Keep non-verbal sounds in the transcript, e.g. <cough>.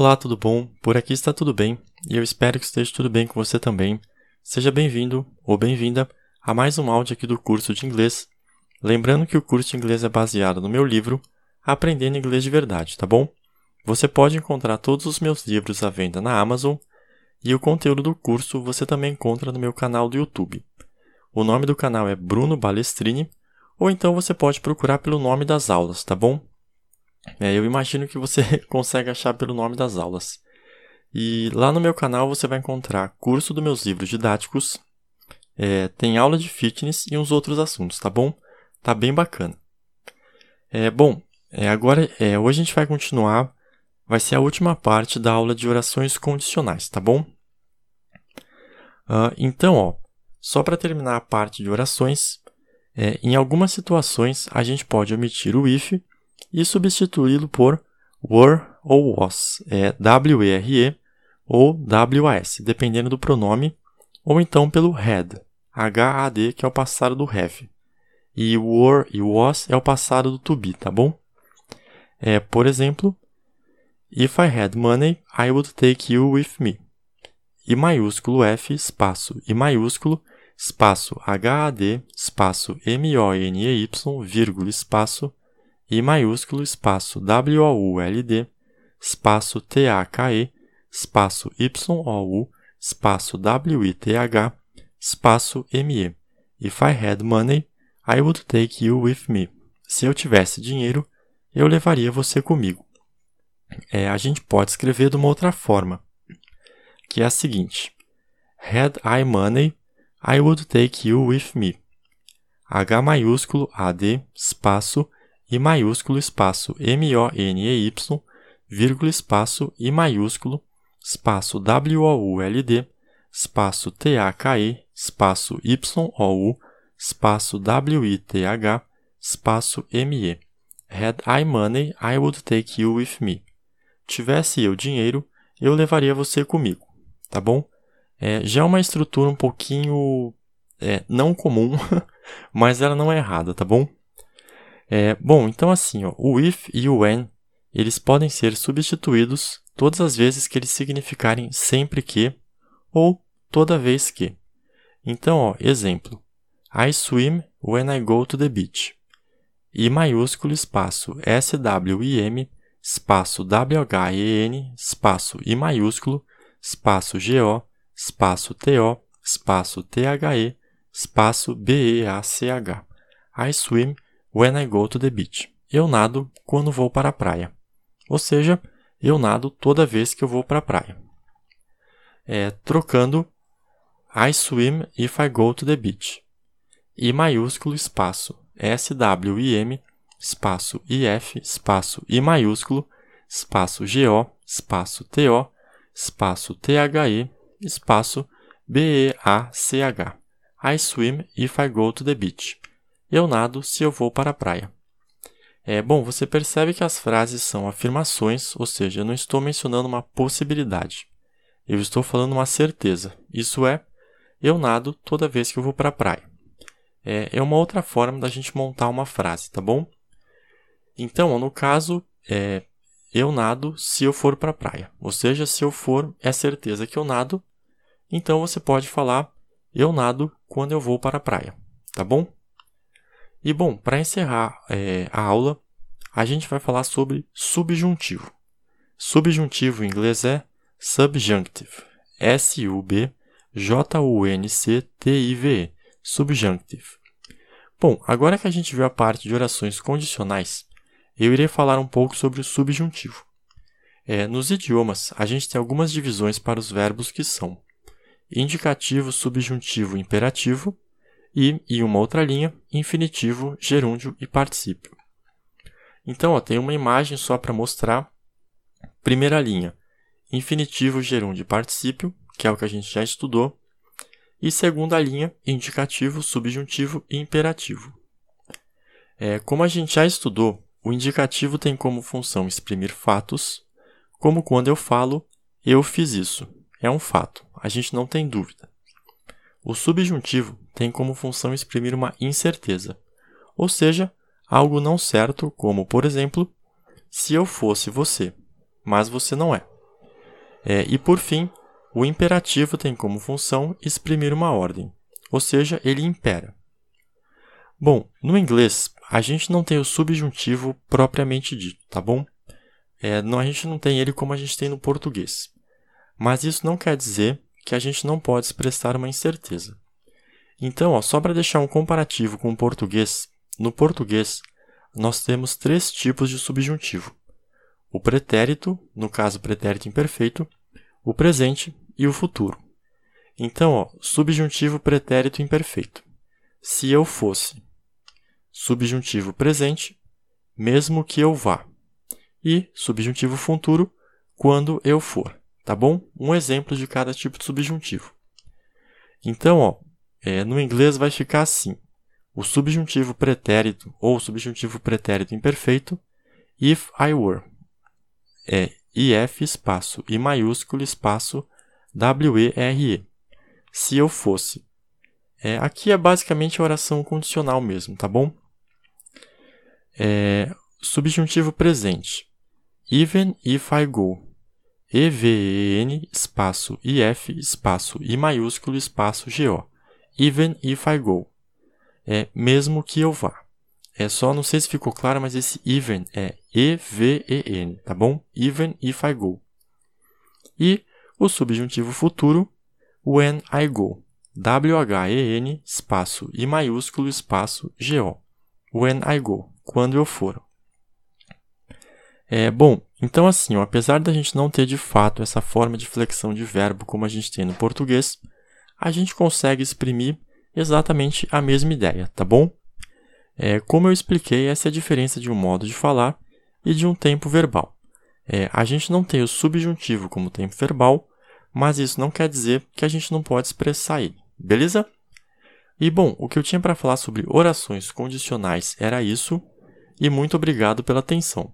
Olá, tudo bom? Por aqui está tudo bem e eu espero que esteja tudo bem com você também. Seja bem-vindo ou bem-vinda a mais um áudio aqui do curso de inglês. Lembrando que o curso de inglês é baseado no meu livro Aprendendo Inglês de Verdade, tá bom? Você pode encontrar todos os meus livros à venda na Amazon e o conteúdo do curso você também encontra no meu canal do YouTube. O nome do canal é Bruno Balestrini ou então você pode procurar pelo nome das aulas, tá bom? É, eu imagino que você <laughs> consegue achar pelo nome das aulas. E lá no meu canal você vai encontrar curso dos meus livros didáticos, é, tem aula de fitness e uns outros assuntos, tá bom? Tá bem bacana. É, bom, é, agora é, hoje a gente vai continuar, vai ser a última parte da aula de orações condicionais, tá bom? Uh, então, ó, só para terminar a parte de orações, é, em algumas situações, a gente pode omitir o if e substituí-lo por were ou was, é W-E-R-E ou W-A-S, dependendo do pronome, ou então pelo had, H-A-D, que é o passado do have. E were e was é o passado do to be, tá bom? É, por exemplo, If I had money, I would take you with me. I maiúsculo F, espaço, I maiúsculo espaço HAD, espaço M-O-N-E-Y, vírgula, espaço, I maiúsculo, espaço W-O-U-L-D, espaço T-A-K-E, espaço Y-O-U, espaço W-I-T-H, espaço M-E. If I had money, I would take you with me. Se eu tivesse dinheiro, eu levaria você comigo. É, a gente pode escrever de uma outra forma, que é a seguinte: Had I money, I would take you with me. H maiúsculo AD espaço I maiúsculo espaço M-O-N-E-Y vírgula espaço I maiúsculo espaço W-O-U-L-D espaço T-A-K-E espaço Y-O-U espaço W-I-T-H espaço M-E. Had I money, I would take you with me. Tivesse eu dinheiro, eu levaria você comigo, tá bom? É, já é uma estrutura um pouquinho é, não comum, <laughs> mas ela não é errada, tá bom? É, bom, então assim, ó, o if e o when, eles podem ser substituídos todas as vezes que eles significarem sempre que ou toda vez que. Então, ó, exemplo. I swim when I go to the beach. I maiúsculo espaço S-W-I-M espaço W-H-E-N espaço I maiúsculo espaço G-O espaço TO, espaço THE, espaço BEACH. I swim when I go to the beach. Eu nado quando vou para a praia. Ou seja, eu nado toda vez que eu vou para a praia. É, trocando I swim if I go to the beach. I maiúsculo espaço SWIM espaço IF espaço I maiúsculo espaço GO espaço TO espaço THE espaço B-E-A-C-H. I swim if I go to the beach. Eu nado se eu vou para a praia. É bom, você percebe que as frases são afirmações, ou seja, eu não estou mencionando uma possibilidade. Eu estou falando uma certeza. Isso é, eu nado toda vez que eu vou para a praia. É, é uma outra forma da gente montar uma frase, tá bom? Então, no caso, é, eu nado se eu for para a praia. Ou seja, se eu for, é certeza que eu nado então você pode falar eu nado quando eu vou para a praia, tá bom? E bom, para encerrar é, a aula, a gente vai falar sobre subjuntivo. Subjuntivo em inglês é subjunctive. S-U-B-J-U-N-C-T-I-V-E. Subjunctive. Bom, agora que a gente viu a parte de orações condicionais, eu irei falar um pouco sobre o subjuntivo. É, nos idiomas, a gente tem algumas divisões para os verbos que são indicativo, subjuntivo, imperativo e, em uma outra linha, infinitivo, gerúndio e particípio. Então, ó, tem uma imagem só para mostrar. Primeira linha, infinitivo, gerúndio e particípio, que é o que a gente já estudou. E segunda linha, indicativo, subjuntivo e imperativo. É, como a gente já estudou, o indicativo tem como função exprimir fatos, como quando eu falo eu fiz isso. É um fato a gente não tem dúvida. O subjuntivo tem como função exprimir uma incerteza, ou seja, algo não certo, como, por exemplo, se eu fosse você, mas você não é. É, e por fim, o imperativo tem como função exprimir uma ordem, ou seja, ele impera. Bom, no inglês, a gente não tem o subjuntivo propriamente dito, tá bom? É, não, a gente não tem ele como a gente tem no português. Mas isso não quer dizer que a gente não pode expressar uma incerteza. Então, ó, só para deixar um comparativo com o português, no português nós temos três tipos de subjuntivo: o pretérito, no caso pretérito imperfeito, o presente e o futuro. Então, ó, subjuntivo pretérito imperfeito. Se eu fosse. Subjuntivo presente, mesmo que eu vá. E subjuntivo futuro, quando eu for. Tá bom? Um exemplo de cada tipo de subjuntivo. Então, ó, é, no inglês vai ficar assim: o subjuntivo pretérito ou subjuntivo pretérito imperfeito, if I were. É if espaço I maiúsculo espaço W-E-R-E. Se eu fosse. É, aqui é basicamente a oração condicional mesmo, tá bom? É, subjuntivo presente. Even if I go. E-V-E-N espaço I-F espaço I maiúsculo espaço G-O. Even if I go. É mesmo que eu vá. É só, não sei se ficou claro, mas esse even é E-V-E-N, tá bom? Even if I go. E o subjuntivo futuro, when I go. W-H-E-N, espaço I maiúsculo, espaço G-O. When I go, quando eu for. É, bom, então assim, ó, apesar da gente não ter de fato essa forma de flexão de verbo como a gente tem no português, a gente consegue exprimir exatamente a mesma ideia, tá bom? É, como eu expliquei, essa é a diferença de um modo de falar e de um tempo verbal. É, a gente não tem o subjuntivo como tempo verbal, mas isso não quer dizer que a gente não pode expressar ele, beleza? E bom, o que eu tinha para falar sobre orações condicionais era isso, e muito obrigado pela atenção.